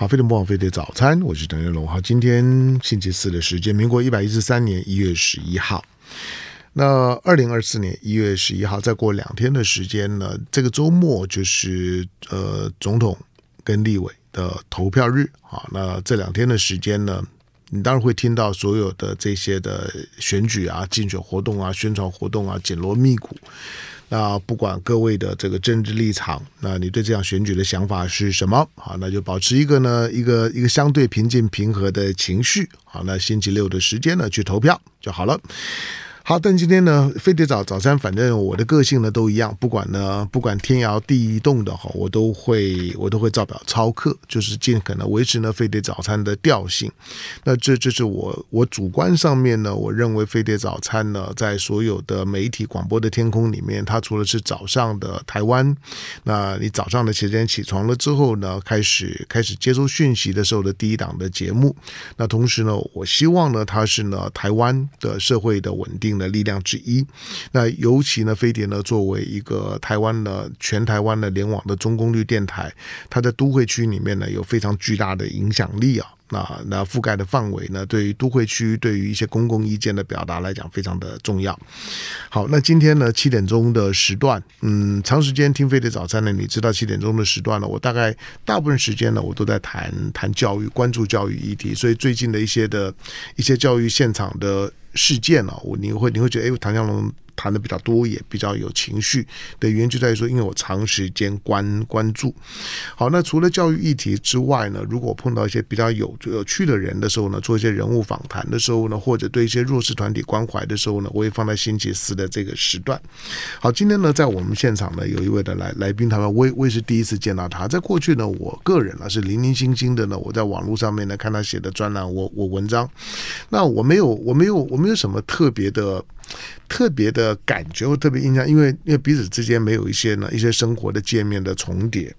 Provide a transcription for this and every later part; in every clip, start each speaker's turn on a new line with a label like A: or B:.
A: 好，飞碟播报，飞碟早餐，我是邓元龙。好，今天星期四的时间，民国一百一十三年一月十一号。那二零二四年一月十一号，再过两天的时间呢，这个周末就是呃总统跟立委的投票日。好，那这两天的时间呢，你当然会听到所有的这些的选举啊、竞选活动啊、宣传活动啊，紧锣密鼓。那不管各位的这个政治立场，那你对这样选举的想法是什么？好，那就保持一个呢，一个一个相对平静平和的情绪。好，那星期六的时间呢，去投票就好了。好，但今天呢，飞碟早早餐，反正我的个性呢都一样，不管呢，不管天摇地动的哈，我都会我都会照表操课，就是尽可能维持呢飞碟早餐的调性。那这这是我我主观上面呢，我认为飞碟早餐呢，在所有的媒体广播的天空里面，它除了是早上的台湾，那你早上的时间起床了之后呢，开始开始接收讯息的时候的第一档的节目。那同时呢，我希望呢，它是呢台湾的社会的稳定的力量之一，那尤其呢，飞碟呢作为一个台湾的全台湾的联网的中功率电台，它在都会区里面呢有非常巨大的影响力啊。那那覆盖的范围呢，对于都会区，对于一些公共意见的表达来讲，非常的重要。好，那今天呢七点钟的时段，嗯，长时间听飞碟早餐呢，你知道七点钟的时段呢，我大概大部分时间呢，我都在谈谈教育，关注教育议题，所以最近的一些的一些教育现场的。事件呢，我你会你会觉得，哎，唐江龙谈的比较多，也比较有情绪的原因就在于说，因为我长时间关关注。好，那除了教育议题之外呢，如果碰到一些比较有有趣的人的时候呢，做一些人物访谈的时候呢，或者对一些弱势团体关怀的时候呢，我会放在星期四的这个时段。好，今天呢，在我们现场呢，有一位的来来宾，他们我也我也是第一次见到他。在过去呢，我个人呢是零零星星的呢，我在网络上面呢看他写的专栏，我我文章，那我没有我没有我没有什么特别的。特别的感觉或特别印象，因为因为彼此之间没有一些呢一些生活的界面的重叠。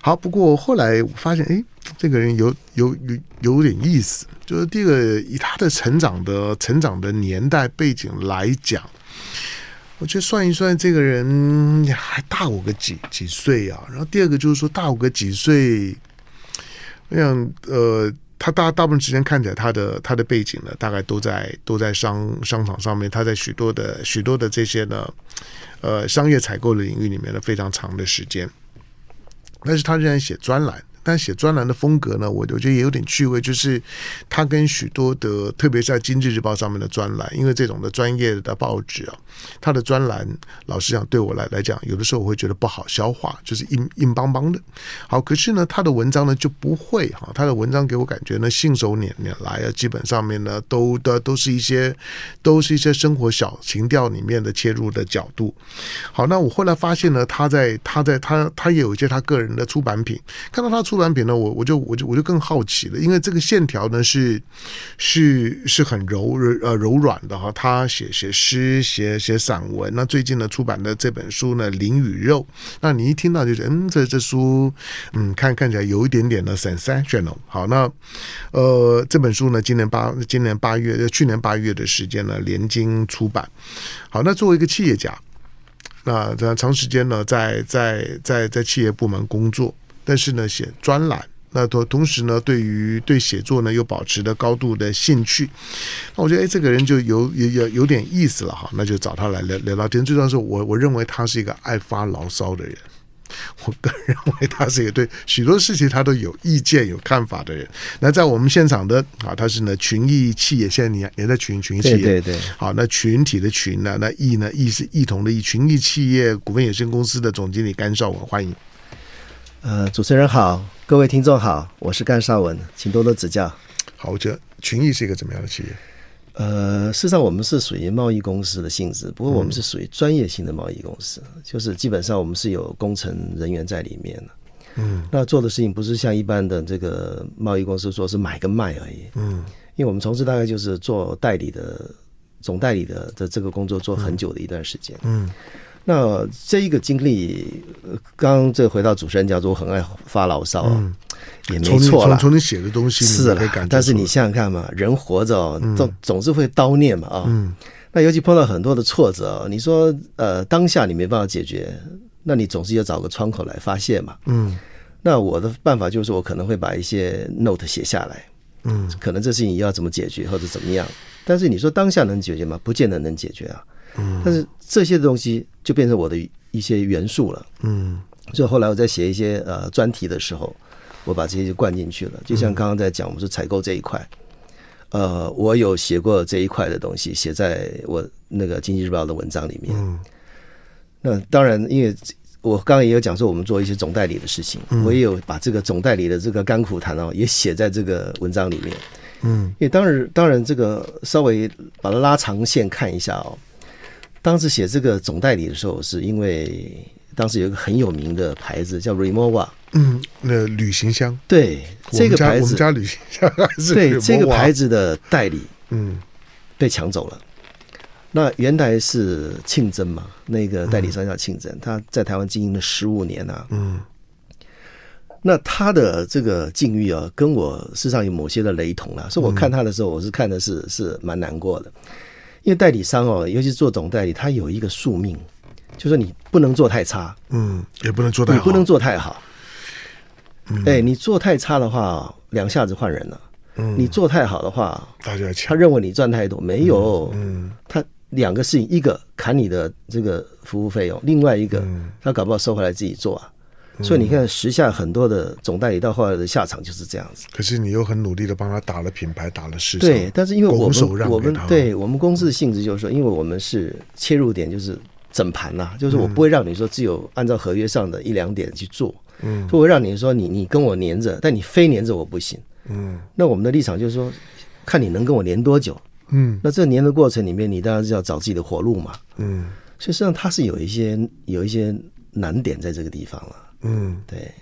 A: 好，不过后来我发现，哎，这个人有有有有点意思。就是第一个，以他的成长的成长的年代背景来讲，我觉得算一算，这个人还大我个几几岁啊。然后第二个就是说，大我个几岁，我想呃。大大部分时间看起来，他的他的背景呢，大概都在都在商商场上面。他在许多的许多的这些呢，呃，商业采购的领域里面呢，非常长的时间。但是他仍然写专栏。但写专栏的风格呢，我我觉得也有点趣味，就是他跟许多的，特别是在《经济日报》上面的专栏，因为这种的专业的报纸啊，他的专栏，老实讲，对我来来讲，有的时候我会觉得不好消化，就是硬硬邦邦的。好，可是呢，他的文章呢就不会哈，他的文章给我感觉呢，信手拈拈来啊，基本上面呢都的都是一些都是一些生活小情调里面的切入的角度。好，那我后来发现呢，他在他在他他也有一些他个人的出版品，看到他出。出版品呢，我我就我就我就更好奇了，因为这个线条呢是是是很柔柔呃柔软的哈。他写写诗，写写散文。那最近呢出版的这本书呢《灵与肉》，那你一听到就觉得嗯，这这书嗯看看起来有一点点的 sensational。好，那呃这本书呢，今年八今年八月去年八月的时间呢，联经出版。好，那作为一个企业家，那这样长时间呢在在在在企业部门工作。但是呢，写专栏，那同同时呢，对于对写作呢，又保持着高度的兴趣。那我觉得，哎，这个人就有有有有点意思了哈。那就找他来聊聊聊天。最重要是我我认为他是一个爱发牢骚的人。我个人认为他是一个对许多事情他都有意见、有看法的人。那在我们现场的啊，他是呢群益企业，现在你也在群群益企业，对对对。好，那群体的群呢，那益呢益是异同的益，群益企业股份有限公司的总经理甘绍文，欢迎。
B: 呃，主持人好，各位听众好，我是甘绍文，请多多指教。
A: 好，我觉得群益是一个怎么样的企业？
B: 呃，事实上我们是属于贸易公司的性质，不过我们是属于专业性的贸易公司，嗯、就是基本上我们是有工程人员在里面的。嗯，那做的事情不是像一般的这个贸易公司说是买跟卖而已。嗯，因为我们从事大概就是做代理的总代理的的这个工作做很久的一段时间。嗯。嗯那这一个经历，刚刚这回到主持人讲说，我很爱发牢骚，嗯、也没错了。
A: 从你写的东西
B: 是了，但是你想想看嘛，人活着总总是会叨念嘛啊。嗯、那尤其碰到很多的挫折，你说呃当下你没办法解决，那你总是要找个窗口来发泄嘛。嗯。那我的办法就是我可能会把一些 note 写下来，
A: 嗯，
B: 可能这事情要怎么解决或者怎么样。但是你说当下能解决吗？不见得能解决啊。嗯，但是这些东西就变成我的一些元素了。
A: 嗯，
B: 所以后来我在写一些呃专题的时候，我把这些就灌进去了。就像刚刚在讲，我们说采购这一块，呃，我有写过这一块的东西，写在我那个经济日报的文章里面。
A: 嗯，
B: 那当然，因为我刚刚也有讲说，我们做一些总代理的事情，我也有把这个总代理的这个甘苦谈哦，也写在这个文章里面。
A: 嗯，
B: 因为当然，当然这个稍微把它拉长线看一下哦。当时写这个总代理的时候，是因为当时有一个很有名的牌子叫 Remova，
A: 嗯，那旅行箱，
B: 对，这个牌子，
A: 我们家旅行箱还是
B: 对这个牌子的代理，
A: 嗯，
B: 被抢走了。那原来是庆珍嘛，那个代理商叫庆珍，他在台湾经营了十五年啊，
A: 嗯，
B: 那他的这个境遇啊，跟我事实上有某些的雷同啦，所以我看他的时候，我是看的是是蛮难过的。因为代理商哦，尤其是做总代理，他有一个宿命，就是说你不能做太差，
A: 嗯，也不能做太好，
B: 你不能做太好。
A: 嗯，
B: 哎，你做太差的话，两下子换人了。
A: 嗯，
B: 你做太好的话，
A: 大家。
B: 他认为你赚太多，没有。
A: 嗯，
B: 他两个事情，一个砍你的这个服务费用，另外一个他搞不好收回来自己做啊。所以你看，时下很多的总代理到后来的下场就是这样子。
A: 可是你又很努力的帮他打了品牌，打了市场。
B: 对，但是因为我们我
A: 们
B: 对我们公司的性质就是说，因为我们是切入点就是整盘呐、啊，就是我不会让你说只有按照合约上的一两点去做，嗯，所以我会让你说你你跟我黏着，但你非黏着我不行，嗯。那我们的立场就是说，看你能跟我黏多久，嗯。那这黏的过程里面，你当然是要找自己的活路嘛，嗯。所以实际上它是有一些有一些难点在这个地方了。嗯，对。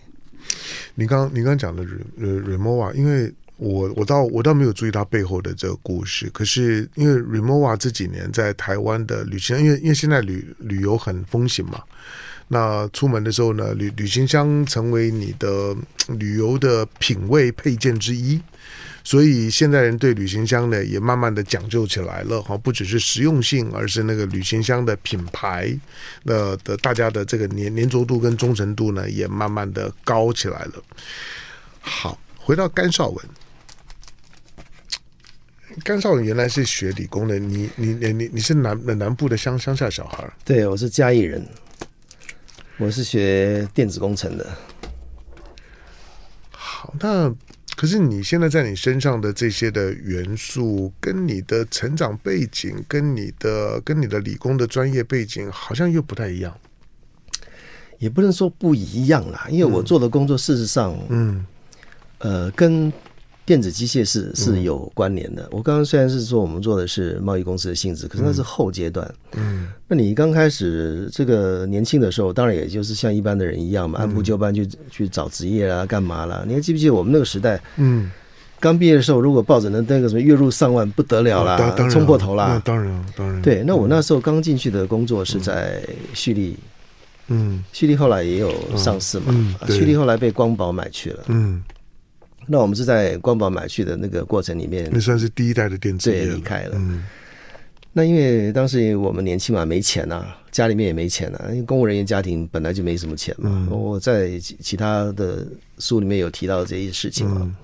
A: 你刚你刚讲的呃 Remova，因为我我倒我倒没有注意到背后的这个故事。可是因为 Remova 这几年在台湾的旅行，因为因为现在旅旅游很风行嘛，那出门的时候呢，旅旅行箱成为你的旅游的品味配件之一。所以现在人对旅行箱呢也慢慢的讲究起来了哈，不只是实用性，而是那个旅行箱的品牌，那的大家的这个粘粘着度跟忠诚度呢也慢慢的高起来了。好，回到甘绍文，甘绍文原来是学理工的，你你你你你是南南部的乡乡下小孩？
B: 对，我是嘉义人，我是学电子工程的。
A: 好，那。可是你现在在你身上的这些的元素，跟你的成长背景，跟你的跟你的理工的专业背景，好像又不太一样。
B: 也不能说不一样啦，因为我做的工作，事实上，嗯，呃，跟。电子机械是是有关联的。我刚刚虽然是说我们做的是贸易公司的性质，可是那是后阶段。嗯，那你刚开始这个年轻的时候，当然也就是像一般的人一样嘛，按部就班去去找职业啊，干嘛啦？你还记不记得我们那个时代？嗯，刚毕业的时候，如果抱着那那个什么月入上万，不得了啦，冲破头啦。
A: 当然，当然。
B: 对，那我那时候刚进去的工作是在旭力。嗯，旭力后来也有上市嘛？旭力后来被光宝买去了。嗯。那我们是在光宝买去的那个过程里面，
A: 那算是第一代的电子业
B: 对离开了。嗯，那因为当时我们年轻嘛，没钱啊，家里面也没钱啊，因为公务人员家庭本来就没什么钱嘛。嗯，我在其他的书里面有提到这些事情嘛。嗯，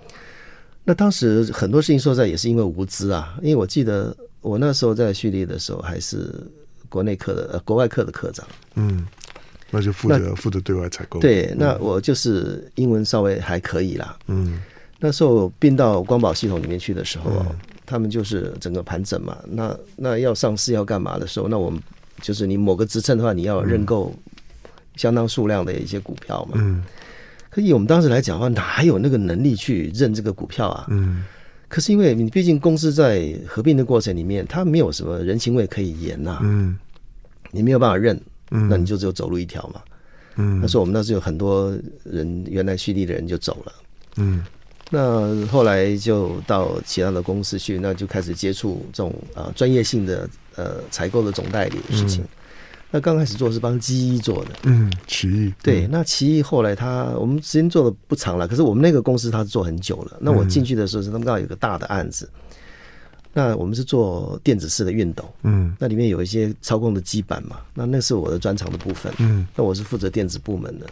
B: 那当时很多事情说实在也是因为无知啊，因为我记得我那时候在旭力的时候还是国内科的呃国外科的科长。
A: 嗯。那就负责负责对外采购。
B: 对，那我就是英文稍微还可以啦。嗯，那时候并到光宝系统里面去的时候，啊、他们就是整个盘整嘛。那那要上市要干嘛的时候，那我们就是你某个职称的话，你要认购相当数量的一些股票嘛。嗯，可以我们当时来讲的话，哪有那个能力去认这个股票啊？嗯，可是因为你毕竟公司在合并的过程里面，它没有什么人情味可以言呐、啊。嗯，你没有办法认。嗯，那你就只有走路一条嘛。嗯，那时候我们那时候有很多人，原来蓄力的人就走了。嗯，那后来就到其他的公司去，那就开始接触这种啊专业性的呃采购的总代理的事情。嗯、那刚开始做是帮机翼做的。嗯，奇异。对，那奇异后来他我们时间做的不长了，可是我们那个公司他是做很久了。那我进去的时候是他们刚好有个大的案子。那我们是做电子式的熨斗，嗯，那里面有一些操控的基板嘛，那那是我的专长的部分，嗯，那我是负责电子部门的。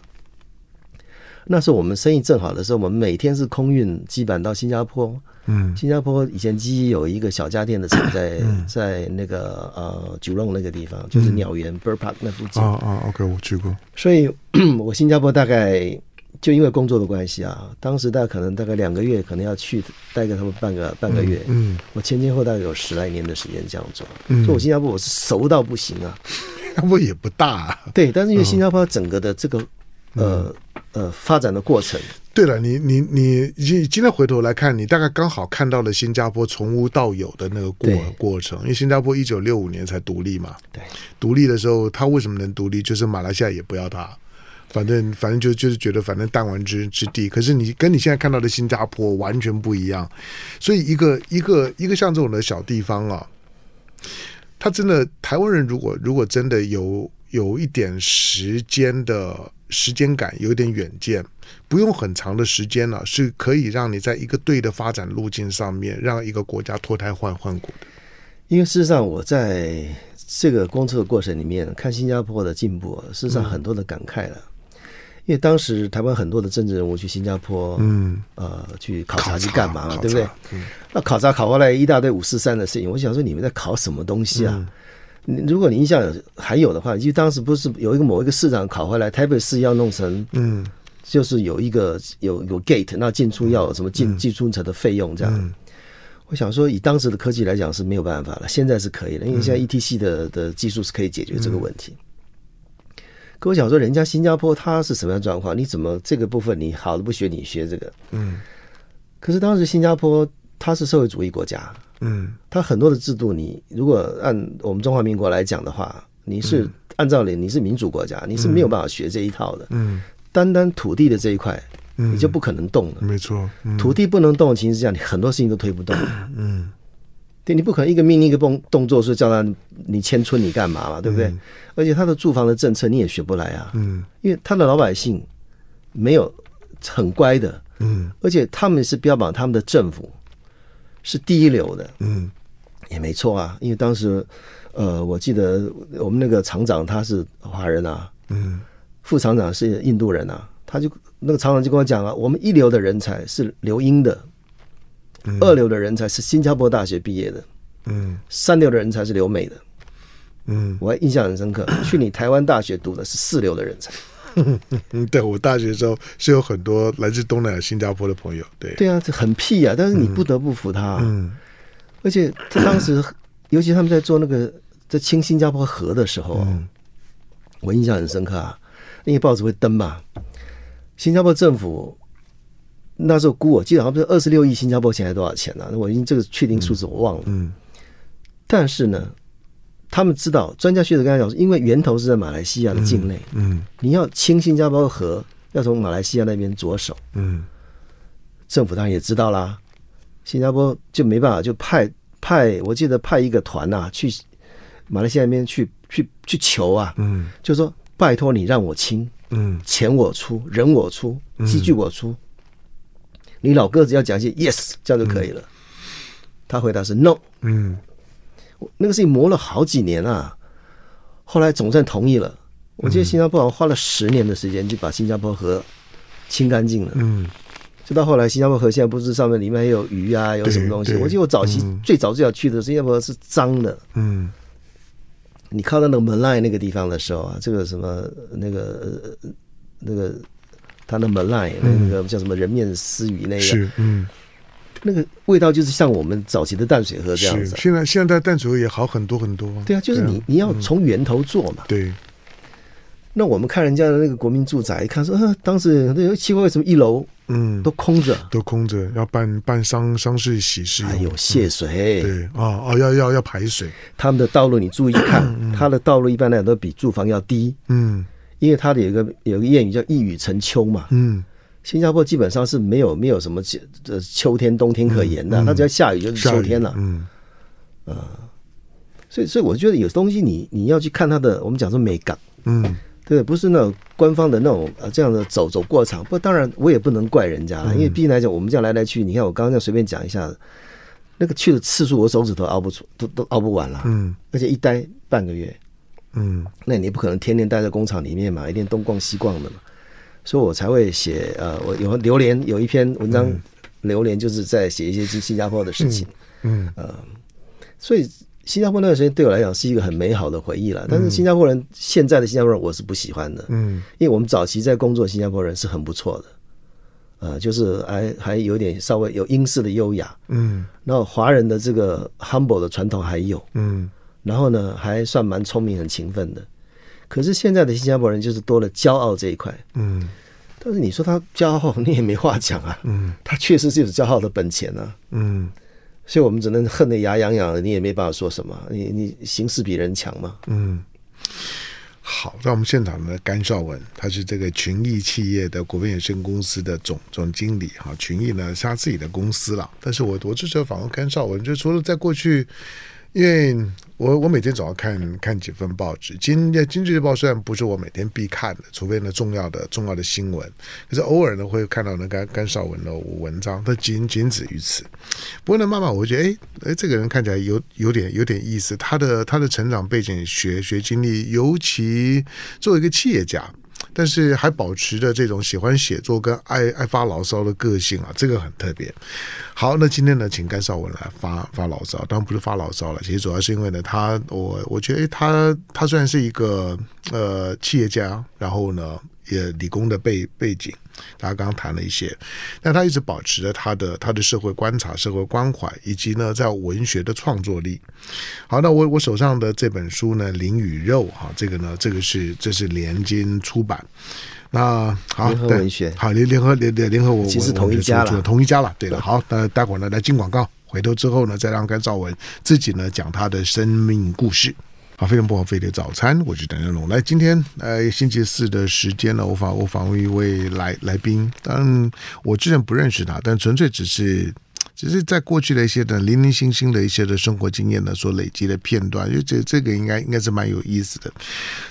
B: 那时候我们生意正好的时候，我们每天是空运基板到新加坡。
A: 嗯，
B: 新加坡以前基有一个小家电的厂在、
A: 嗯、
B: 在那个呃九龙那个地方，就是鸟园 Bird Park 那附近。
A: 啊啊，OK，我去过。
B: 所以我新加坡大概就因为工作的关系啊，当时大概可能大概两个月，可能要去待个他们半个半个月。
A: 嗯，
B: 我前前后大概有十来年的时间这样做。
A: 嗯，
B: 所以我新加坡我是熟到不行啊。
A: 新加坡也不大、啊。
B: 对，但是因为新加坡整个的这个、嗯、呃呃发展的过程。
A: 对了，你你你今今天回头来看，你大概刚好看到了新加坡从无到有的那个过过程。因为新加坡一九六五年才独立嘛，
B: 对，
A: 独立的时候，他为什么能独立？就是马来西亚也不要他，反正反正就就是觉得反正弹丸之之地。可是你跟你现在看到的新加坡完全不一样，所以一个一个一个像这种的小地方啊，他真的台湾人如果如果真的有有一点时间的时间感，有点远见。不用很长的时间了，啊，是可以让你在一个对的发展路径上面，让一个国家脱胎换换骨的。
B: 因为事实上，我在这个工作的过程里面看新加坡的进步，事实上很多的感慨了。嗯、因为当时台湾很多的政治人物去新加坡，嗯，呃，去考察去干嘛嘛，对不对？嗯、那考察考回来一大堆五四三的事情，我想说你们在考什么东西啊？嗯、如果你印象还有的话，就当时不是有一个某一个市长考回来，台北市要弄成，嗯。就是有一个有有 gate，那进出要有什么进进出城的费用这样。嗯、我想说，以当时的科技来讲是没有办法了，现在是可以了，因为现在 ETC 的的技术是可以解决这个问题。嗯、可我想说，人家新加坡它是什么样状况？你怎么这个部分你好的不学，你学这个？嗯。可是当时新加坡它是社会主义国家，嗯，它很多的制度，你如果按我们中华民国来讲的话，你是按照你你是民主国家，你是没有办法学这一套的，嗯。嗯单单土地的这一块，你就不可能动了。
A: 没错，
B: 土地不能动的情况下，你很多事情都推不动。嗯，对，你不可能一个命令一个动动作是叫他你迁村你干嘛嘛，对不对？而且他的住房的政策你也学不来啊。嗯，因为他的老百姓没有很乖的。嗯，而且他们是标榜他们的政府是第一流的。嗯，也没错啊，因为当时呃，我记得我们那个厂长他是华人啊。嗯。副厂长是印度人啊，他就那个厂长就跟我讲啊，我们一流的人才是留英的，嗯、二流的人才是新加坡大学毕业的，嗯，三流的人才是留美的，嗯，我还印象很深刻。去你台湾大学读的是四流的人才，
A: 嗯，对我大学的时候是有很多来自东南亚、新加坡的朋友，对，
B: 对啊，这很屁啊，但是你不得不服他，啊，嗯，而且他当时，尤其他们在做那个在清新加坡河的时候，嗯，我印象很深刻啊。那个报纸会登嘛？新加坡政府那时候估，我记得好像不是二十六亿新加坡钱还是多少钱呢、啊？我已经这个确定数字我忘了。嗯。但是呢，他们知道专家学者跟他讲说，因为源头是在马来西亚的境内。嗯。你要清新加坡河，要从马来西亚那边着手。嗯。政府当然也知道啦，新加坡就没办法，就派派，我记得派一个团呐、啊，去马来西亚那边去去去求啊。嗯。就说。拜托你让我清，嗯，钱我出，人我出，机具我出，嗯、你老个子要讲一些 yes，这样就可以了。嗯、他回答是 no，嗯，那个事情磨了好几年啊，后来总算同意了。我记得新加坡好像花了十年的时间就把新加坡河清干净了，嗯，就到后来新加坡河现在不是上面里面还有鱼啊，有什么东西？我记得我早期、嗯、最早最早去的新加坡是脏的，嗯。你靠到那个门来那个地方的时候啊，这个什么那个那个他的门来那个叫什么人面丝鱼那个，是嗯，那个味道就是像我们早期的淡水河这样子。
A: 现在现在淡水河也好很多很多。
B: 对啊，就是你你要从源头做嘛。
A: 对。
B: 那我们看人家的那个国民住宅，一看说，呃，当时那奇怪，为什么一楼嗯都空着，
A: 都空着，要办办丧丧事喜事，
B: 还有泄水，
A: 对啊啊，要要要排水。
B: 他们的道路你注意看，它的道路一般来讲都比住房要低，嗯，因为他的有一个有一个谚语叫一雨成秋嘛，嗯，新加坡基本上是没有没有什么呃秋天冬天可言的，它只要下雨就是秋天了，嗯，啊，所以所以我觉得有东西你你要去看它的，我们讲说美感，嗯。对，不是那种官方的那种呃这样的走走过场。不，当然我也不能怪人家了，因为毕竟来讲，我们这样来来去，你看我刚刚这样随便讲一下，那个去的次数，我手指头熬不出，都都熬不完了。嗯，而且一待半个月，嗯，那你不可能天天待在工厂里面嘛，一天东逛西逛的嘛。所以我才会写呃，我有榴莲有一篇文章，榴莲就是在写一些新新加坡的事情，
A: 嗯，嗯。
B: 呃，所以新加坡那段时间对我来讲是一个很美好的回忆了。但是新加坡人现在的新加坡人我是不喜欢的，嗯，因为我们早期在工作，新加坡人是很不错的，呃，就是还还有点稍微有英式的优雅，嗯，然后华人的这个 humble 的传统还有，嗯，然后呢还算蛮聪明很勤奋的。可是现在的新加坡人就是多了骄傲这一块，嗯，但是你说他骄傲，你也没话讲啊，嗯，他确实是有骄傲的本钱啊，嗯，所以我们只能恨得牙痒痒的，你也没办法说什么，你你形势比人强嘛，
A: 嗯，好，在我们现场的甘绍文，他是这个群益企业的股份有限公司的总总经理哈，群益呢是他自己的公司了，但是我我这时候访问甘绍文，就除了在过去。因为我我每天总要看看几份报纸，今《经济日报》虽然不是我每天必看的，除非呢重要的重要的新闻，可是偶尔呢会看到那甘甘绍文的文章，但仅仅止于此。不过呢，慢慢我觉得，哎哎，这个人看起来有有点有点意思，他的他的成长背景、学学经历，尤其作为一个企业家。但是还保持着这种喜欢写作跟爱爱发牢骚的个性啊，这个很特别。好，那今天呢，请甘绍文来发发牢骚，当然不是发牢骚了，其实主要是因为呢，他我我觉得他他虽然是一个呃企业家，然后呢。也理工的背背景，大家刚刚谈了一些，但他一直保持着他的他的社会观察、社会关怀，以及呢在文学的创作力。好，那我我手上的这本书呢，《灵与肉》哈，这个呢，这个是这是联经出版。那好，
B: 联合文学，
A: 好联联合联联联合我，
B: 其实同一家了，
A: 同一家了。对了，好，那待会儿呢来进广告，回头之后呢，再让甘绍文自己呢讲他的生命故事。好，非常不好，飞碟早餐，我是邓仁龙。来，今天呃星期四的时间呢，我访我访问一位来来宾，但我之前不认识他，但纯粹只是。只是在过去的一些的零零星星的一些的生活经验呢，所累积的片段，因为这这个应该应该是蛮有意思的。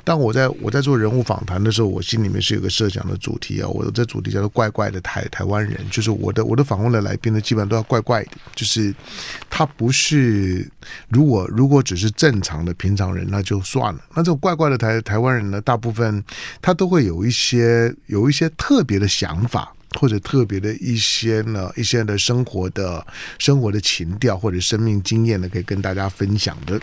A: 但我在我在做人物访谈的时候，我心里面是有个设想的主题啊，我的主题叫做“怪怪的台台湾人”，就是我的我的访问的来宾呢，基本上都要怪怪的，就是他不是如果如果只是正常的平常人那就算了，那这种怪怪的台台湾人呢，大部分他都会有一些有一些特别的想法。或者特别的一些呢，一些的生活的生活的情调或者生命经验呢，可以跟大家分享的。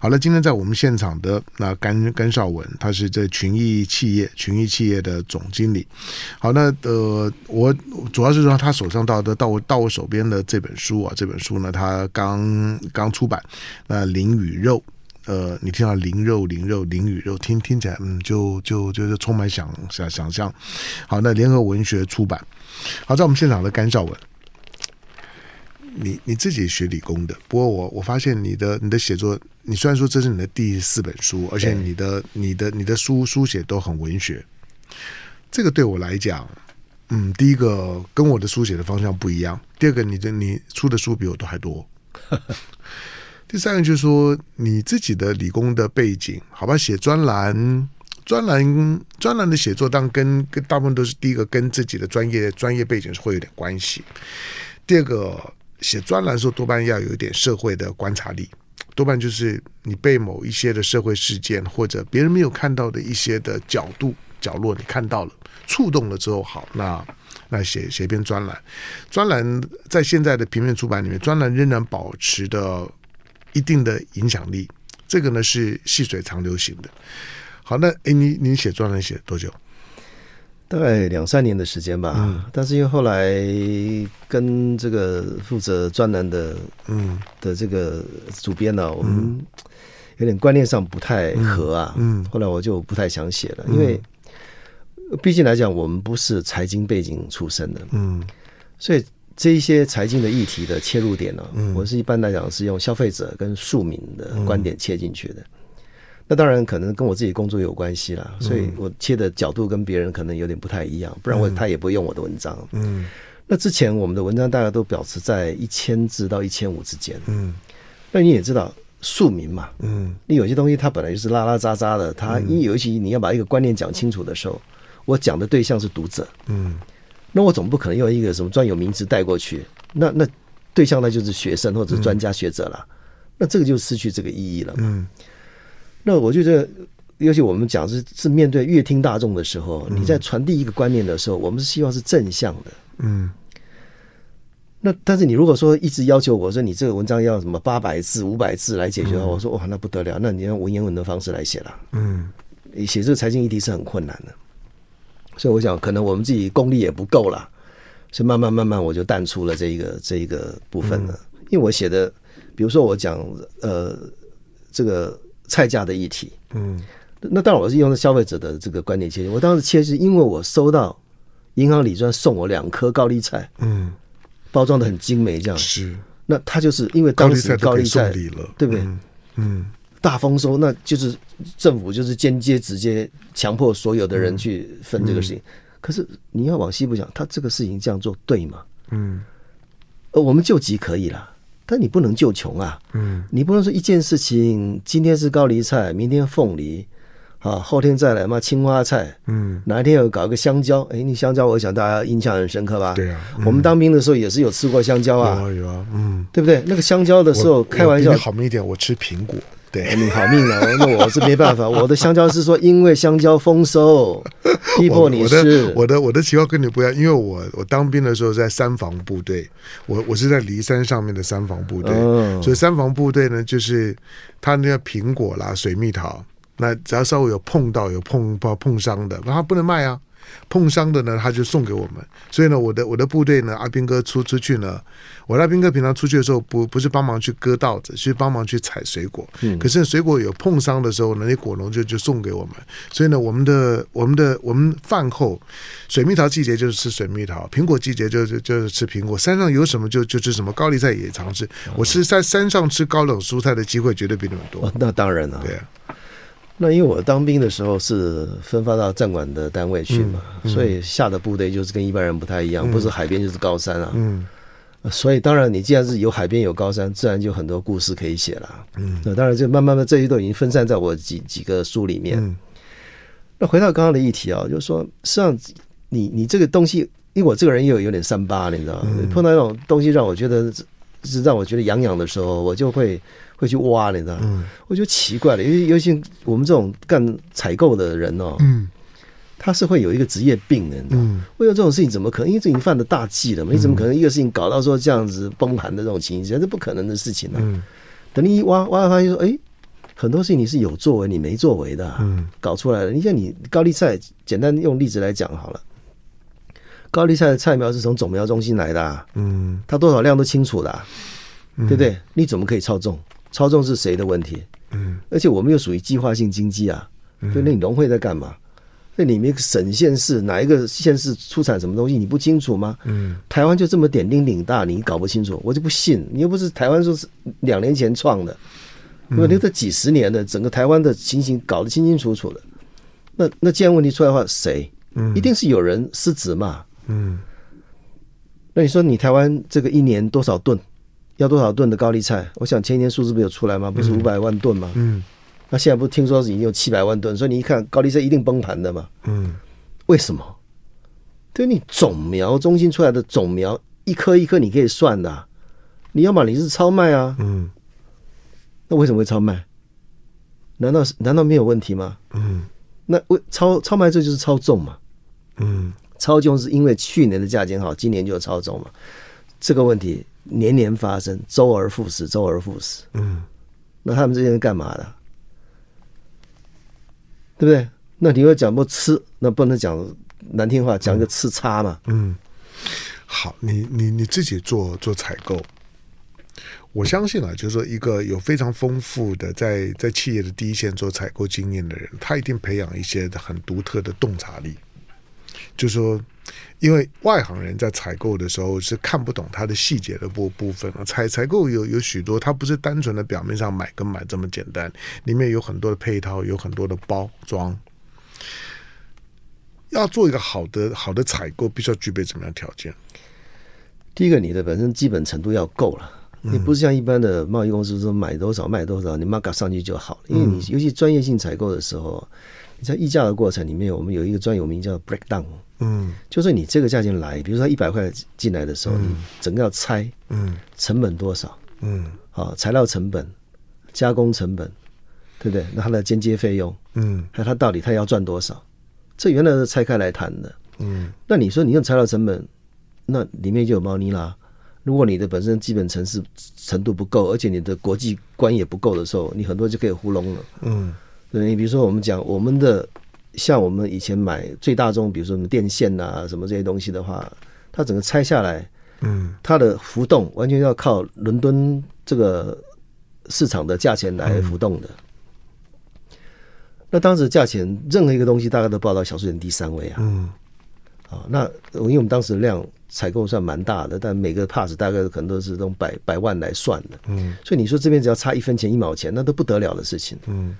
A: 好了，今天在我们现场的那甘甘绍文，他是这群益企业群益企业的总经理。好，那呃，我主要是说他手上到的到我到我手边的这本书啊，这本书呢，他刚刚出版，那灵与肉。呃，你听到灵肉、灵肉、灵与肉，听听起来，嗯，就就就就充满想想想象。好，那联合文学出版。好，在我们现场的甘绍文，你你自己学理工的，不过我我发现你的你的写作，你虽然说这是你的第四本书，而且你的你的你的书书写都很文学，这个对我来讲，嗯，第一个跟我的书写的方向不一样，第二个，你的你出的书比我都还多。第三个就是说，你自己的理工的背景，好吧，写专栏，专栏，专栏的写作，当跟跟大部分都是第一个跟自己的专业专业背景是会有点关系。第二个，写专栏的时候多半要有一点社会的观察力，多半就是你被某一些的社会事件或者别人没有看到的一些的角度角落，你看到了，触动了之后，好，那那写写一篇专栏，专栏在现在的平面出版里面，专栏仍然保持的。一定的影响力，这个呢是细水长流型的。好，那哎，你你写专栏写多久？
B: 大概两三年的时间吧。嗯，但是因为后来跟这个负责专栏的嗯的这个主编呢，我们有点观念上不太合啊。嗯，后来我就不太想写了，因为毕竟来讲，我们不是财经背景出身的。嗯，所以。这一些财经的议题的切入点呢，我是一般来讲是用消费者跟庶民的观点切进去的。那当然可能跟我自己工作有关系啦，所以我切的角度跟别人可能有点不太一样，不然我他也不会用我的文章。嗯，那之前我们的文章大概都保持在一千字到一千五之间。嗯，那你也知道庶民嘛，嗯，你有些东西它本来就是拉拉杂杂的，它因为尤其你要把一个观念讲清楚的时候，我讲的对象是读者。嗯。那我总不可能用一个什么专有名词带过去，那那对象那就是学生或者专家学者了，嗯、那这个就失去这个意义了。嗯，那我觉得尤其我们讲是是面对乐听大众的时候，你在传递一个观念的时候，我们是希望是正向的。
A: 嗯。
B: 那但是你如果说一直要求我说你这个文章要什么八百字、五百字来解决的话，我说哇，那不得了，那你用文言文的方式来写了。嗯。你写这个财经议题是很困难的，所以我想可能我们自己功力也不够了，所以慢慢慢慢我就淡出了这一个这一个部分了。因为我写的，比如说我讲呃这个菜价的议题，嗯。那当然，我是用的消费者的这个观点切。我当时切是因为我收到银行理专送我两颗高丽菜，嗯，包装的很精美，这样
A: 是。
B: 那他就是因为当时高丽菜，对不对？
A: 嗯，
B: 大丰收，那就是政府就是间接直接强迫所有的人去分这个事情。可是你要往西部讲，他这个事情这样做对吗？嗯，呃，我们救急可以了，但你不能救穷啊。嗯，你不能说一件事情，今天是高丽菜，明天凤梨。啊，后天再来嘛，青花菜。嗯，哪一天有搞一个香蕉？哎，你香蕉，我想大家印象很深刻吧？
A: 对啊，
B: 嗯、我们当兵的时候也是有吃过香蕉啊。
A: 有啊，有啊，嗯，
B: 对不对？那个香蕉的时候，开玩笑，
A: 你好命一点，我吃苹果。对，
B: 你好命啊！那我是没办法，我的香蕉是说，因为香蕉丰收，逼迫你吃。
A: 我的我的我的情况跟你不一样，因为我我当兵的时候在三防部队，我我是在骊山上面的三防部队，哦、所以三防部队呢，就是他那个苹果啦、水蜜桃。那只要稍微有碰到有碰碰碰伤的，那他不能卖啊。碰伤的呢，他就送给我们。所以呢，我的我的部队呢，阿兵哥出出去呢，我的阿兵哥平常出去的时候，不不是帮忙去割稻子，是帮忙去采水果。嗯。可是水果有碰伤的时候呢，那果农就就送给我们。所以呢，我们的我们的我们饭后，水蜜桃季节就是吃水蜜桃，苹果季节就就就是吃苹果。山上有什么就就吃什么，高丽菜也常吃。我是在山上吃高冷蔬菜的机会绝对比你们多。
B: 哦，那当然了。
A: 对啊。
B: 那因为我当兵的时候是分发到战管的单位去嘛，嗯嗯、所以下的部队就是跟一般人不太一样，嗯、不是海边就是高山啊。嗯，所以当然你既然是有海边有高山，自然就很多故事可以写了。嗯，那当然就慢慢的这些都已经分散在我几几个书里面。嗯、那回到刚刚的议题啊，就是说，实际上你你这个东西，因为我这个人又有有点三八，你知道吗？嗯、碰到那种东西让我觉得是让我觉得痒痒的时候，我就会。会去挖，你知道？嗯、我觉得奇怪了，因为尤其我们这种干采购的人哦，嗯、他是会有一个职业病的，你知道吗？为了、嗯、这种事情怎么可能？因为这已经犯了大忌了嘛，你怎么可能一个事情搞到说这样子崩盘的这种情形？这不可能的事情呢、啊。嗯、等你一挖挖发现说，哎，很多事情你是有作为，你没作为的、啊，嗯、搞出来了。你像你高丽菜，简单用例子来讲好了，高丽菜的菜苗是从种苗中心来的、啊，嗯，它多少量都清楚的、啊，对不对？你怎么可以操纵？操纵是谁的问题？嗯，而且我们又属于计划性经济啊，就那你农会在干嘛？那里面省县市哪一个县市出产什么东西你不清楚吗？嗯，台湾就这么点丁顶大，你搞不清楚，我就不信。你又不是台湾说是两年前创的，因为这几十年的整个台湾的情形搞得清清楚楚的。那那既然问题出来的话，谁？嗯，一定是有人失职嘛。嗯，那你说你台湾这个一年多少吨？要多少吨的高丽菜？我想前一年数字不有出来吗？不是五百万吨吗？嗯，那现在不是听说是已经有七百万吨，所以你一看高丽菜一定崩盘的嘛。嗯，为什么？对，你种苗中心出来的种苗一颗一颗你可以算的，你要么你是超卖啊。嗯，那为什么会超卖？难道是难道没有问题吗？嗯，那为超超卖这就是超重嘛。嗯，超重是因为去年的价钱好，今年就超重嘛。这个问题。年年发生，周而复始，周而复始。嗯，那他们这些人干嘛的？对不对？那你要讲不吃？那不能讲难听话，讲一个吃差嘛。
A: 嗯，好，你你你自己做做采购，我相信啊，就是说一个有非常丰富的在在企业的第一线做采购经验的人，他一定培养一些很独特的洞察力，就是说。因为外行人在采购的时候是看不懂它的细节的部部分啊，采采购有有许多，它不是单纯的表面上买跟买这么简单，里面有很多的配套，有很多的包装。要做一个好的好的采购，必须要具备什么样条件？
B: 第一个，你的本身基本程度要够了，你不是像一般的贸易公司说买多少卖多少，你 mark 上去就好了。因为你尤其专业性采购的时候，你在议价的过程里面，我们有一个专有名叫 breakdown。嗯，就是你这个价钱来，比如说一百块进来的时候，嗯、你整个要拆，嗯，成本多少？嗯，啊，材料成本、加工成本、对不对？那它的间接费用，
A: 嗯，
B: 还有它到底它要赚多少？这原来是拆开来谈的，
A: 嗯。
B: 那你说你用材料成本，那里面就有猫腻啦。如果你的本身基本程式程度不够，而且你的国际观也不够的时候，你很多就可以糊弄了。
A: 嗯，
B: 对，你比如说我们讲我们的，像我们以前买最大宗，比如说什么电线啊什么这些东西的话，它整个拆下来，
A: 嗯，
B: 它的浮动完全要靠伦敦这个市场的价钱来浮动的。嗯、那当时价钱任何一个东西大概都报到小数点第三位啊。
A: 嗯，
B: 啊，那因为我们当时量。采购算蛮大的，但每个 pass 大概可能都是用百百万来算的，
A: 嗯，
B: 所以你说这边只要差一分钱一毛钱，那都不得了的事情，
A: 嗯，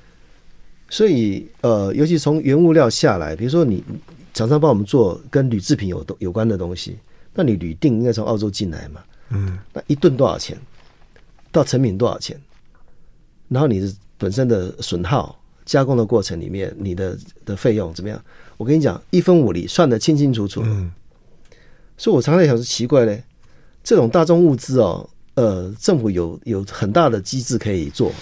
B: 所以呃，尤其从原物料下来，比如说你厂商帮我们做跟铝制品有有关的东西，那你铝锭应该从澳洲进来嘛，
A: 嗯，
B: 那一吨多少钱？到成品多少钱？然后你的本身的损耗加工的过程里面，你的的费用怎么样？我跟你讲，一分五厘算得清清楚楚，
A: 嗯。
B: 所以，我常常想说奇怪嘞，这种大宗物资哦，呃，政府有有很大的机制可以做，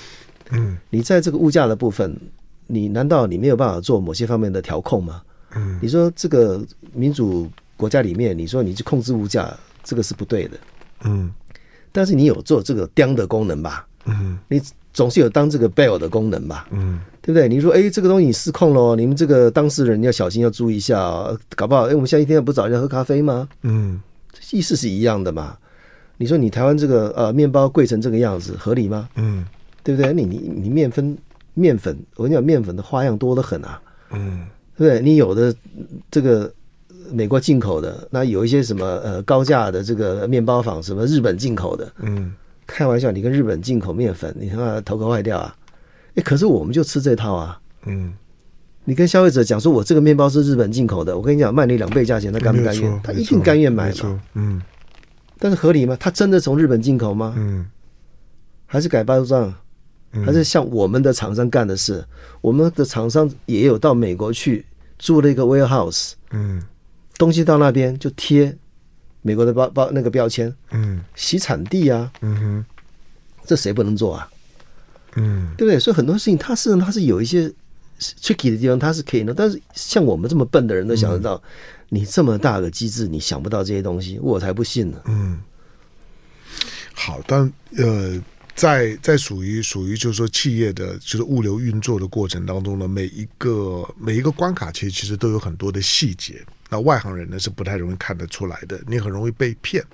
A: 嗯，
B: 你在这个物价的部分，你难道你没有办法做某些方面的调控吗？
A: 嗯，
B: 你说这个民主国家里面，你说你去控制物价，这个是不对的，
A: 嗯，
B: 但是你有做这个钉的功能吧？
A: 嗯，
B: 你总是有当这个 bell 的功能吧？
A: 嗯。
B: 对不对？你说，哎，这个东西你失控了，你们这个当事人要小心，要注意一下哦，搞不好，哎，我们现在一天不找人家喝咖啡吗？
A: 嗯，
B: 意思是一样的嘛。你说你台湾这个呃面包贵成这个样子，合理吗？
A: 嗯，
B: 对不对？你你你面粉面粉，我跟你讲，面粉的花样多得很啊。
A: 嗯，
B: 对不对？你有的这个美国进口的，那有一些什么呃高价的这个面包坊，什么日本进口的，
A: 嗯，
B: 开玩笑，你跟日本进口面粉，你他妈头壳坏掉啊！哎，可是我们就吃这套啊！
A: 嗯，
B: 你跟消费者讲说，我这个面包是日本进口的，我跟你讲，卖你两倍价钱，他甘不甘愿？他一定甘愿买嘛。
A: 嗯，
B: 但是合理吗？他真的从日本进口吗？
A: 嗯，
B: 还是改包装？还是像我们的厂商干的事？我们的厂商也有到美国去租了一个 warehouse，
A: 嗯，
B: 东西到那边就贴美国的包包那个标签，
A: 嗯，
B: 洗产地啊，
A: 嗯哼，
B: 这谁不能做啊？
A: 嗯，
B: 对不对？所以很多事情，它是它是有一些 tricky 的地方，它是可以的。但是像我们这么笨的人都想得到，嗯、你这么大个机制，你想不到这些东西，我才不信呢。
A: 嗯，好，但呃，在在属于属于就是说企业的就是物流运作的过程当中呢，每一个每一个关卡，其实其实都有很多的细节。那外行人呢是不太容易看得出来的，你很容易被骗，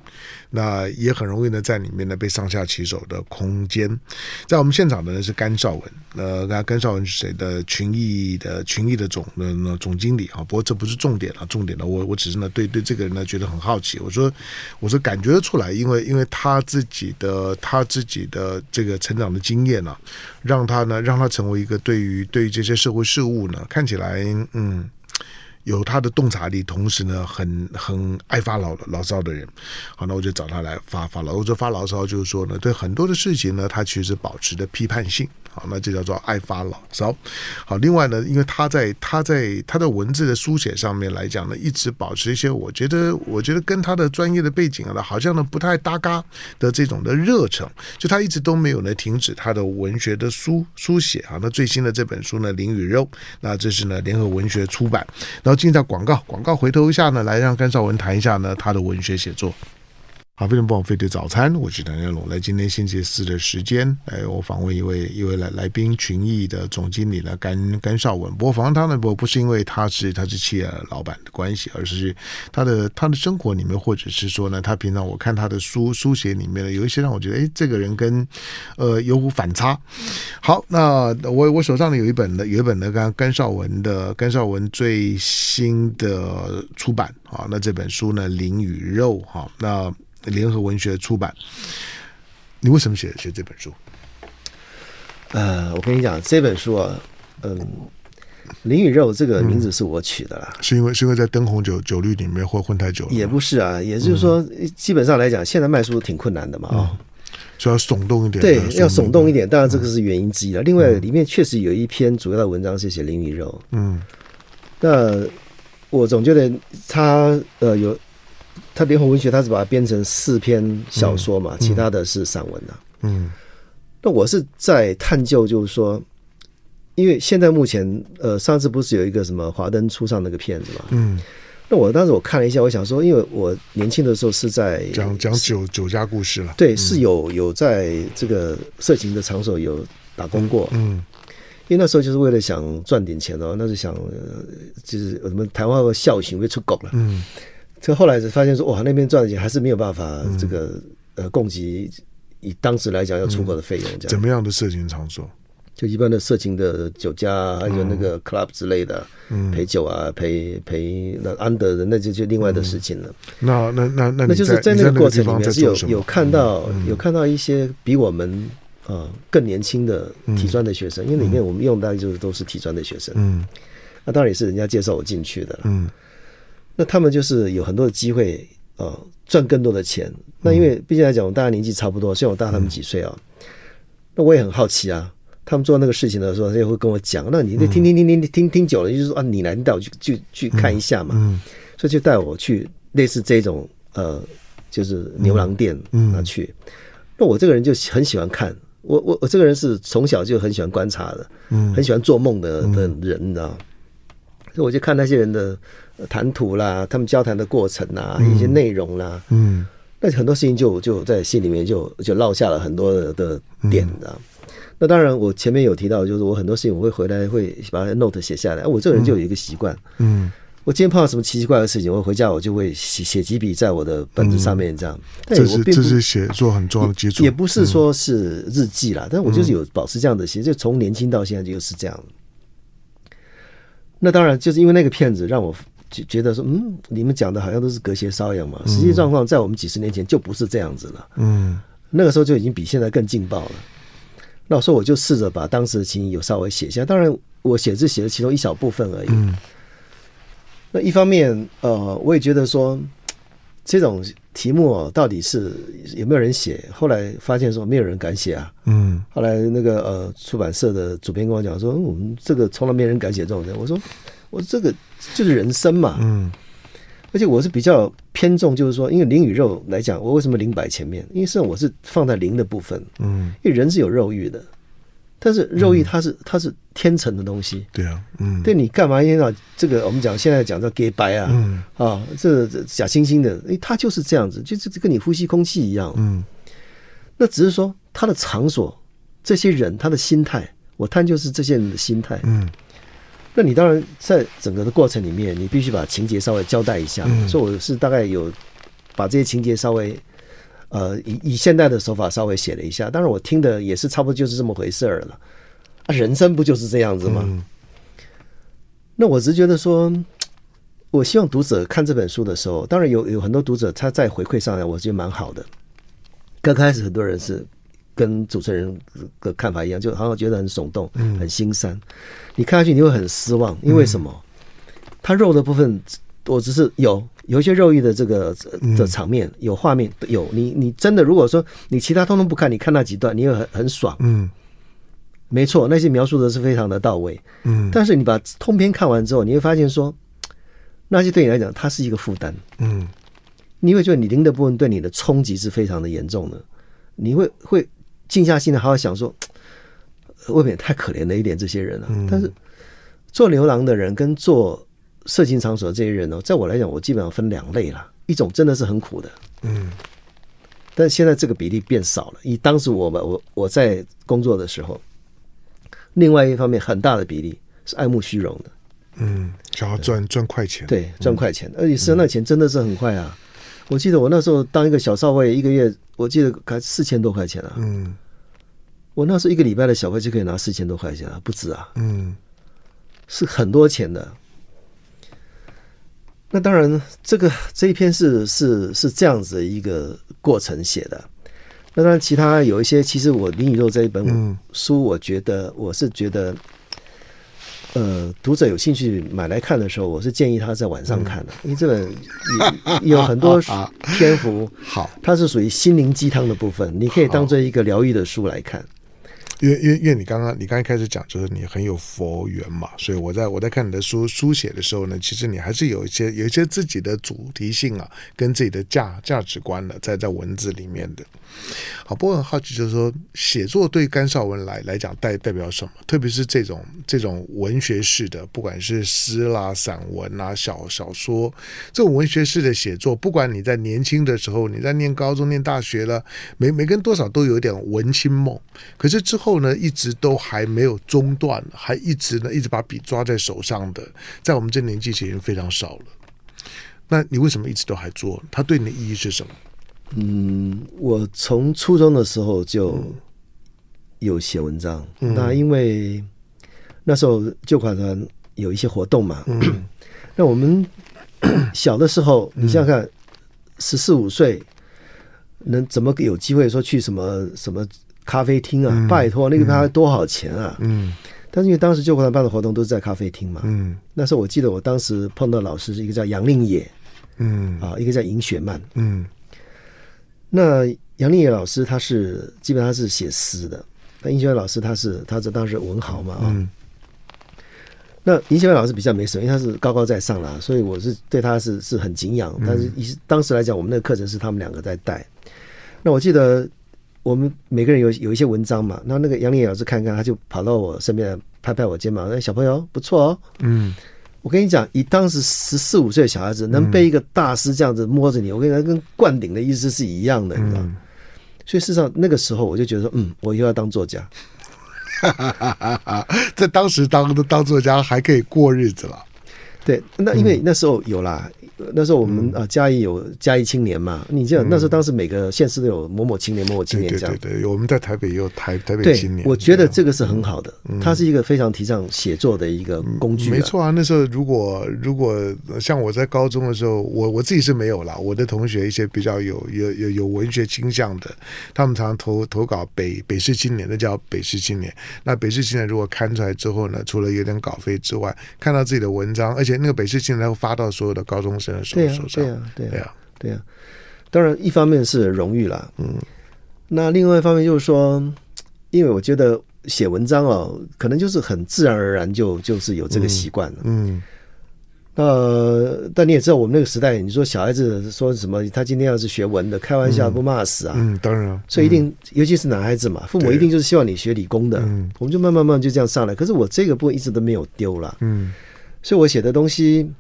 A: 那也很容易呢在里面呢被上下其手的空间。在我们现场的呢是甘绍文，呃，那甘绍文是谁的群益的群益的总呃总经理啊？不过这不是重点啊，重点呢我我只是呢对对这个人呢觉得很好奇。我说我说感觉得出来，因为因为他自己的他自己的这个成长的经验呢、让他呢让他成为一个对于对于这些社会事务呢看起来嗯。有他的洞察力，同时呢，很很爱发牢牢骚的人。好，那我就找他来发发牢。我就发牢骚，就是说呢，对很多的事情呢，他其实保持着批判性。好，那这叫做爱发牢骚。好，另外呢，因为他在他在他的文字的书写上面来讲呢，一直保持一些我觉得我觉得跟他的专业的背景啊，好像呢不太搭嘎的这种的热忱，就他一直都没有呢停止他的文学的书书写啊。那最新的这本书呢，《灵与肉》，那这是呢联合文学出版。然后进到广告，广告回头一下呢，来让甘绍文谈一下呢他的文学写作。好，非常不枉费的早餐，我是谭家龙。来，今天星期四的时间，哎我访问一位一位来来宾，群益的总经理呢，甘甘绍文。不过访问他呢，不不是因为他是他是企业老板的关系，而是他的他的生活里面，或者是说呢，他平常我看他的书书写里面呢，有一些让我觉得，哎，这个人跟呃有股反差。好，那我我手上呢有一本的有一本的甘甘绍文的甘绍文最新的出版啊，那这本书呢，《灵与肉》哈，那。联合文学出版，你为什么写写这本书？
B: 呃，我跟你讲，这本书啊，嗯，《灵与肉》这个名字是我取的啦，
A: 嗯、是因为是因为在灯红酒酒绿里面混混太久了，
B: 也不是啊，也就是说，嗯、基本上来讲，现在卖书挺困难的嘛，啊、哦，
A: 所以要耸动一点，
B: 对，要耸动一点，当然这个是原因之一了。嗯、另外，里面确实有一篇主要的文章是写《灵与肉》，
A: 嗯，
B: 那我总觉得他呃有。他联合文学，他是把它编成四篇小说嘛，嗯、其他的是散文呐、啊。
A: 嗯，
B: 那我是在探究，就是说，因为现在目前呃，上次不是有一个什么华灯初上那个片子嘛？
A: 嗯。
B: 那我当时我看了一下，我想说，因为我年轻的时候是在
A: 讲讲酒酒家故事了，
B: 对，是有有在这个色情的场所有打工过，
A: 嗯，
B: 因为那时候就是为了想赚点钱哦，那是想就是我们台湾的孝行会出狗了，嗯，这后来才发现说哇，那边赚的钱还是没有办法这个呃供给以当时来讲要出国的费用这样，
A: 怎么样的色情场所？
B: 就一般的色情的酒家，还有那个 club 之类的，嗯，陪酒啊，陪陪那安德的，那就就另外的事情了。
A: 嗯、那那那那，
B: 那就是在那个过程里面是有有看到、嗯、有看到一些比我们啊更年轻的体专的学生，嗯、因为里面我们用的就是都是体专的学生。嗯，那当然也是人家介绍我进去的。嗯，那他们就是有很多的机会啊，赚更多的钱。那因为毕竟来讲，我大家年纪差不多，虽然我大他们几岁啊，嗯、那我也很好奇啊。他们做那个事情的时候，他也会跟我讲。那你得听听听听听听久了，就是说啊，你来，你带我去去去看一下嘛。嗯，所以就带我去类似这种呃，就是牛郎店啊去。那我这个人就很喜欢看，我我我这个人是从小就很喜欢观察的，嗯，很喜欢做梦的的人，你知道。所以我就看那些人的谈吐啦，他们交谈的过程啦，一些内容啦，嗯，那很多事情就就在心里面就就落下了很多的点，你知道。那当然，我前面有提到，就是我很多事情我会回来会把 note 写下来。我这个人就有一个习惯，嗯，我今天碰到什么奇奇怪怪的事情，我回家我就会写写几笔在我的本子上面，这样。
A: 这是这是写作很重要的基础，
B: 也不是说是日记啦，但是我就是有保持这样的习，就从年轻到现在就是这样。那当然，就是因为那个骗子让我觉觉得说，嗯，你们讲的好像都是隔靴搔痒嘛，实际状况在我们几十年前就不是这样子了，嗯，那个时候就已经比现在更劲爆了。那我说我就试着把当时的情形有稍微写下，当然我写字写了其中一小部分而已。嗯。那一方面，呃，我也觉得说这种题目哦，到底是有没有人写？后来发现说没有人敢写啊。嗯。后来那个呃出版社的主编跟我讲说，我们这个从来没人敢写这种人。我说我这个就是人生嘛。嗯。而且我是比较偏重，就是说，因为灵与肉来讲，我为什么灵摆前面？因为实际上我是放在灵的部分，嗯，因为人是有肉欲的，但是肉欲它是、嗯、它是天成的东西，
A: 对啊，嗯，
B: 对你干嘛要这个？我们讲现在讲叫给白啊，嗯啊，这这假惺惺的，哎，它就是这样子，就是跟你呼吸空气一样，嗯，那只是说他的场所，这些人他的心态，我探究是这些人的心态，嗯。那你当然在整个的过程里面，你必须把情节稍微交代一下。嗯、所以我是大概有把这些情节稍微呃以以现代的手法稍微写了一下。当然我听的也是差不多就是这么回事儿了。啊，人生不就是这样子吗？嗯、那我只觉得说，我希望读者看这本书的时候，当然有有很多读者他在回馈上来，我觉得蛮好的。刚开始很多人是。跟主持人的看法一样，就好像觉得很耸动，很心酸。你看下去你会很失望，因为什么？他肉的部分，我只是有有一些肉欲的这个的场面，有画面，有你你真的如果说你其他通通不看，你看那几段，你会很很爽。嗯，没错，那些描述的是非常的到位。嗯，但是你把通篇看完之后，你会发现说，那些对你来讲，它是一个负担。嗯，你会觉得你灵的部分对你的冲击是非常的严重的，你会会。静下心来，好好想说，未免太可怜了一点这些人了。但是做牛郎的人跟做色情场所的这些人呢，在我来讲，我基本上分两类了。一种真的是很苦的，嗯，但现在这个比例变少了。以当时我们我我在工作的时候，另外一方面很大的比例是爱慕虚荣的，
A: 嗯，想要赚赚快钱，
B: 对，赚快钱，而且实际上那钱真的是很快啊。我记得我那时候当一个小少尉，一个月我记得才四千多块钱啊，嗯。我那时候一个礼拜的小费就可以拿四千多块钱啊，不止啊，嗯，是很多钱的。那当然，这个这一篇是是是这样子的一个过程写的。那当然，其他有一些，其实我《灵与肉》这一本书，我觉得我是觉得，呃，读者有兴趣买来看的时候，我是建议他在晚上看的，因为这本 有很多篇幅，好，它是属于心灵鸡汤的部分，你可以当做一个疗愈的书来看。
A: 因为因为因为你刚刚你刚一开始讲就是你很有佛缘嘛，所以我在我在看你的书书写的时候呢，其实你还是有一些有一些自己的主题性啊，跟自己的价价值观的在在文字里面的。好，不过很好奇就是说，写作对甘绍文来来讲代代表什么？特别是这种这种文学式的，不管是诗啦、散文啊、小小说，这种文学式的写作，不管你在年轻的时候，你在念高中、念大学了，每每个人多少都有点文青梦。可是之后呢，一直都还没有中断，还一直呢，一直把笔抓在手上的，在我们这年纪其实非常少了。那你为什么一直都还做？它对你的意义是什么？
B: 嗯，我从初中的时候就有写文章。嗯、那因为那时候旧款团有一些活动嘛，嗯、那我们 小的时候，你想想看，十四五岁能怎么有机会说去什么什么咖啡厅啊？嗯、拜托，那个咖啡多少钱啊？嗯，但是因为当时救国团办的活动都是在咖啡厅嘛，嗯，那时候我记得我当时碰到老师是一个叫杨令野，嗯啊，一个叫尹雪曼，嗯。那杨令野老师他是基本上是写诗的，那尹雪曼老师他是他是当时文豪嘛啊，嗯、那尹雪曼老师比较没什么，因为他是高高在上啦，所以我是对他是是很敬仰。但是以当时来讲，我们那个课程是他们两个在带。那我记得我们每个人有有一些文章嘛，那那个杨丽老师看看，他就跑到我身边拍拍我肩膀，说：“小朋友不错哦。”嗯。我跟你讲，以当时十四五岁的小孩子能被一个大师这样子摸着你，嗯、我跟你讲，跟灌顶的意思是一样的，你知道？嗯、所以事实上那个时候我就觉得说，嗯，我又要当作家。
A: 在当时当当作家还可以过日子了。
B: 对，那因为那时候有啦。嗯那时候我们啊，嘉义有嘉义青年嘛，你记得那时候当时每个县市都有某某青年、某某青年这样。
A: 对对对，我们在台北也有台台北青年。
B: 我觉得这个是很好的，它是一个非常提倡写作的一个工具。
A: 没错啊，那时候如果如果像我在高中的时候，我我自己是没有啦。我的同学一些比较有有有有文学倾向的，他们常常投投稿北北市青年，那叫北市青年。那北市青年如果刊出来之后呢，除了有点稿费之外，看到自己的文章，而且那个北市青年会发到所有的高中生
B: 的手上。对呀，对呀，对呀，对啊。当然，一方面是荣誉啦，嗯，那另外一方面就是说，因为我觉得写文章哦，可能就是很自然而然就就是有这个习惯了，嗯。那但你也知道，我们那个时代，你说小孩子说什么，他今天要是学文的，开玩笑不骂死啊？
A: 嗯，当然。
B: 啊所以一定，尤其是男孩子嘛，父母一定就是希望你学理工的，嗯，我们就慢慢慢慢就这样上来。可是我这个部分一直都没有丢了，嗯，所以我写的东西。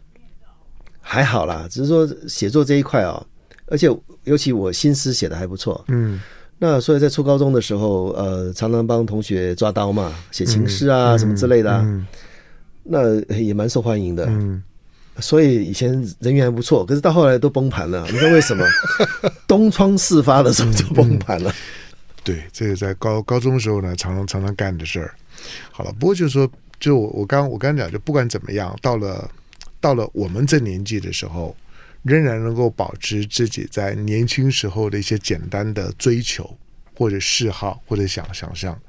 B: 还好啦，只是说写作这一块哦，而且尤其我新诗写的还不错，嗯，那所以在初高中的时候，呃，常常帮同学抓刀嘛，写情诗啊、嗯、什么之类的、啊，那也蛮受欢迎的，嗯，所以以前人缘还不错，可是到后来都崩盘了，你知道为什么？东窗事发的时候就崩盘了。
A: 对，这个在高高中的时候呢，常常常常干的事儿。好了，不过就是说，就我我刚我刚讲，就不管怎么样，到了。到了我们这年纪的时候，仍然能够保持自己在年轻时候的一些简单的追求，或者嗜好，或者想想象，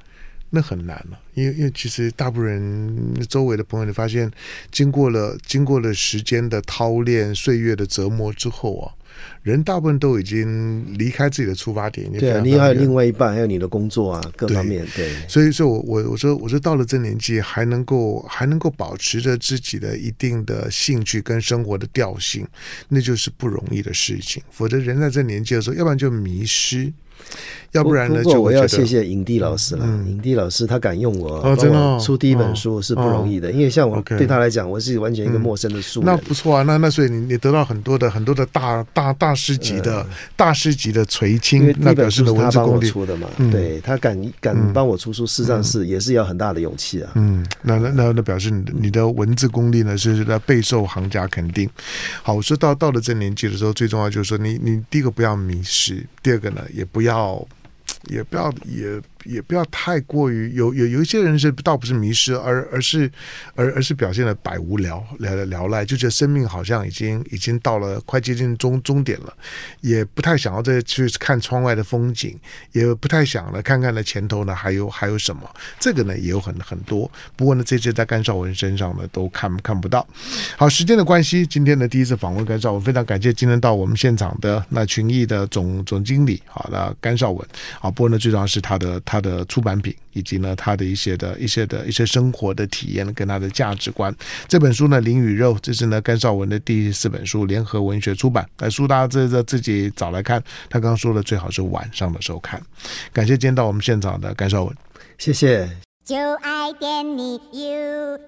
A: 那很难了。因为因为其实大部分人周围的朋友，你发现经过了经过了时间的操练、岁月的折磨之后啊。人大部分都已经离开自己的出发点，
B: 对啊，你还有另外一半，还有你的工作啊，各方面对。对，
A: 所以说我我我说我说到了这年纪，还能够还能够保持着自己的一定的兴趣跟生活的调性，那就是不容易的事情。否则人在这年纪的时候，要不然就迷失。要不然呢？就
B: 我要谢谢影帝老师了。影帝老师他敢用我，出第一本书是不容易的。因为像我对他来讲，我是完全一个陌生的书。
A: 那不错啊，那那所以你你得到很多的很多的大大大师级的大师级的垂青，那表示的文字功力
B: 出的嘛。对他敢敢帮我出书，事实上是也是要很大的勇气啊。
A: 嗯，那那那那表示你你的文字功力呢是在备受行家肯定。好，我说到到了这年纪的时候，最重要就是说你你第一个不要迷失，第二个呢也不要。要也不要也。也不要太过于有有有一些人是倒不是迷失，而而是而而是表现的百无聊聊聊赖，就觉得生命好像已经已经到了快接近终终点了，也不太想要再去看窗外的风景，也不太想了看看呢前头呢还有还有什么，这个呢也有很很多，不过呢这些在甘绍文身上呢都看看不到。好，时间的关系，今天的第一次访问甘绍文，非常感谢今天到我们现场的那群益的总总经理，好那甘绍文，啊，不过呢最重要是他的。的出版品，以及呢他的一些的一些的一些生活的体验跟他的价值观。这本书呢，《灵与肉》，这是呢甘绍文的第四本书，联合文学出版。来书大家这这自己找来看。他刚刚说的最好是晚上的时候看。感谢今天到我们现场的甘绍文，
B: 谢谢。
C: 就爱点你 UFO。